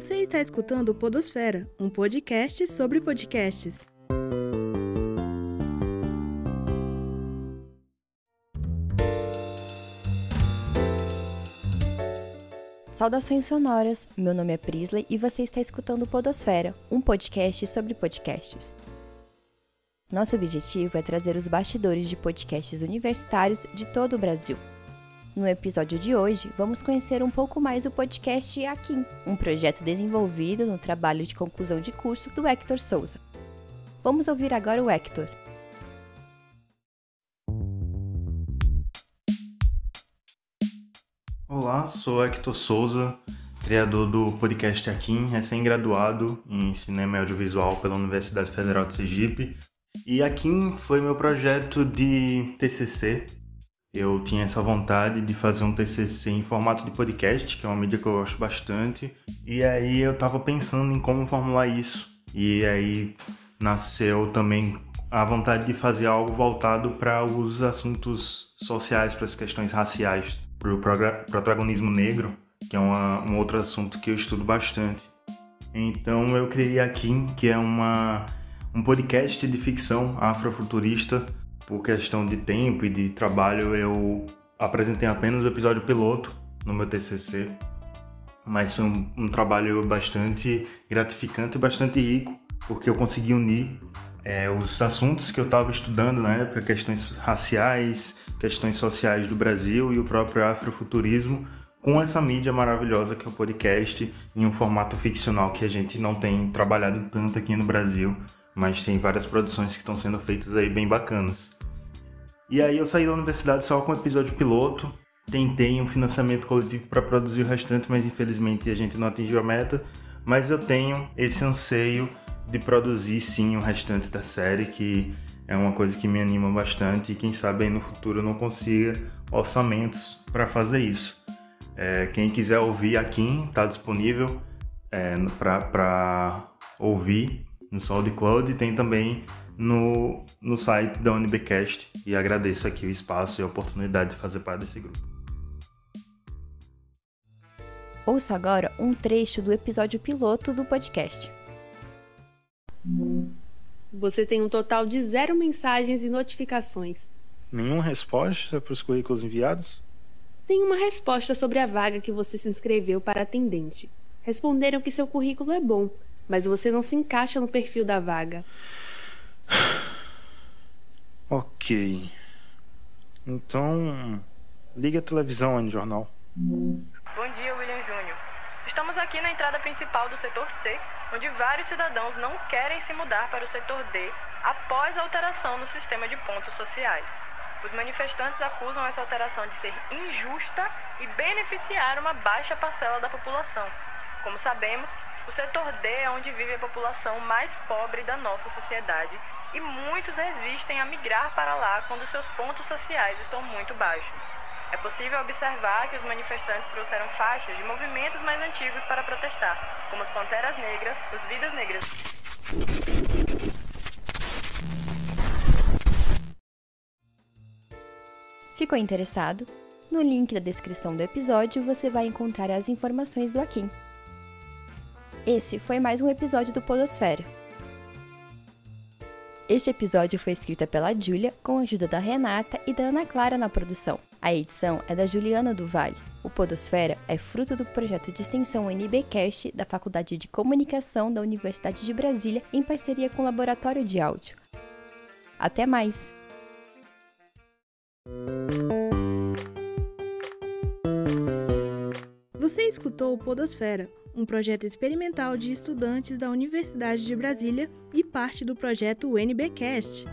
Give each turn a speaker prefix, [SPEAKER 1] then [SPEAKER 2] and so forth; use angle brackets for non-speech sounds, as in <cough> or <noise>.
[SPEAKER 1] Você está escutando Podosfera, um podcast sobre podcasts.
[SPEAKER 2] Saudações sonoras, meu nome é Prisley e você está escutando Podosfera, um podcast sobre podcasts. Nosso objetivo é trazer os bastidores de podcasts universitários de todo o Brasil. No episódio de hoje, vamos conhecer um pouco mais o podcast Akin, um projeto desenvolvido no trabalho de conclusão de curso do Hector Souza. Vamos ouvir agora o Hector.
[SPEAKER 3] Olá, sou Hector Souza, criador do podcast Akin, recém-graduado em Cinema e Audiovisual pela Universidade Federal de Sergipe. E Akin foi meu projeto de TCC. Eu tinha essa vontade de fazer um TCC em formato de podcast, que é uma mídia que eu gosto bastante. E aí eu estava pensando em como formular isso. E aí nasceu também a vontade de fazer algo voltado para os assuntos sociais, para as questões raciais para o protagonismo negro, que é uma, um outro assunto que eu estudo bastante. Então eu criei aqui, que é uma, um podcast de ficção afrofuturista. Por questão de tempo e de trabalho, eu apresentei apenas o episódio piloto no meu TCC, mas foi um, um trabalho bastante gratificante e bastante rico, porque eu consegui unir é, os assuntos que eu estava estudando na época, questões raciais, questões sociais do Brasil e o próprio afrofuturismo, com essa mídia maravilhosa que é o podcast, em um formato ficcional que a gente não tem trabalhado tanto aqui no Brasil, mas tem várias produções que estão sendo feitas aí bem bacanas. E aí eu saí da universidade só com o episódio piloto, tentei um financiamento coletivo para produzir o restante, mas infelizmente a gente não atingiu a meta, mas eu tenho esse anseio de produzir sim o restante da série, que é uma coisa que me anima bastante e quem sabe aí no futuro eu não consiga orçamentos para fazer isso. É, quem quiser ouvir aqui está disponível é, para ouvir no SoundCloud e tem também no, no site da UNBcast e agradeço aqui o espaço e a oportunidade de fazer parte desse grupo.
[SPEAKER 2] Ouça agora um trecho do episódio piloto do podcast.
[SPEAKER 1] Você tem um total de zero mensagens e notificações.
[SPEAKER 3] Nenhuma resposta para os currículos enviados?
[SPEAKER 1] Tem uma resposta sobre a vaga que você se inscreveu para atendente. Responderam que seu currículo é bom, mas você não se encaixa no perfil da vaga. <sighs>
[SPEAKER 3] Ok. Então, ligue a televisão aí no jornal.
[SPEAKER 4] Bom dia, William Júnior. Estamos aqui na entrada principal do setor C, onde vários cidadãos não querem se mudar para o setor D após a alteração no sistema de pontos sociais. Os manifestantes acusam essa alteração de ser injusta e beneficiar uma baixa parcela da população. Como sabemos, o setor D é onde vive a população mais pobre da nossa sociedade e muitos resistem a migrar para lá quando seus pontos sociais estão muito baixos. É possível observar que os manifestantes trouxeram faixas de movimentos mais antigos para protestar, como as Panteras Negras, os Vidas Negras.
[SPEAKER 2] Ficou interessado? No link da descrição do episódio você vai encontrar as informações do Akin. Esse foi mais um episódio do Podosfera. Este episódio foi escrito pela Júlia com a ajuda da Renata e da Ana Clara na produção. A edição é da Juliana do Vale. O Podosfera é fruto do projeto de extensão NBcast da Faculdade de Comunicação da Universidade de Brasília em parceria com o Laboratório de Áudio. Até mais!
[SPEAKER 1] Você escutou o Podosfera, um projeto experimental de estudantes da Universidade de Brasília e parte do projeto NBcast.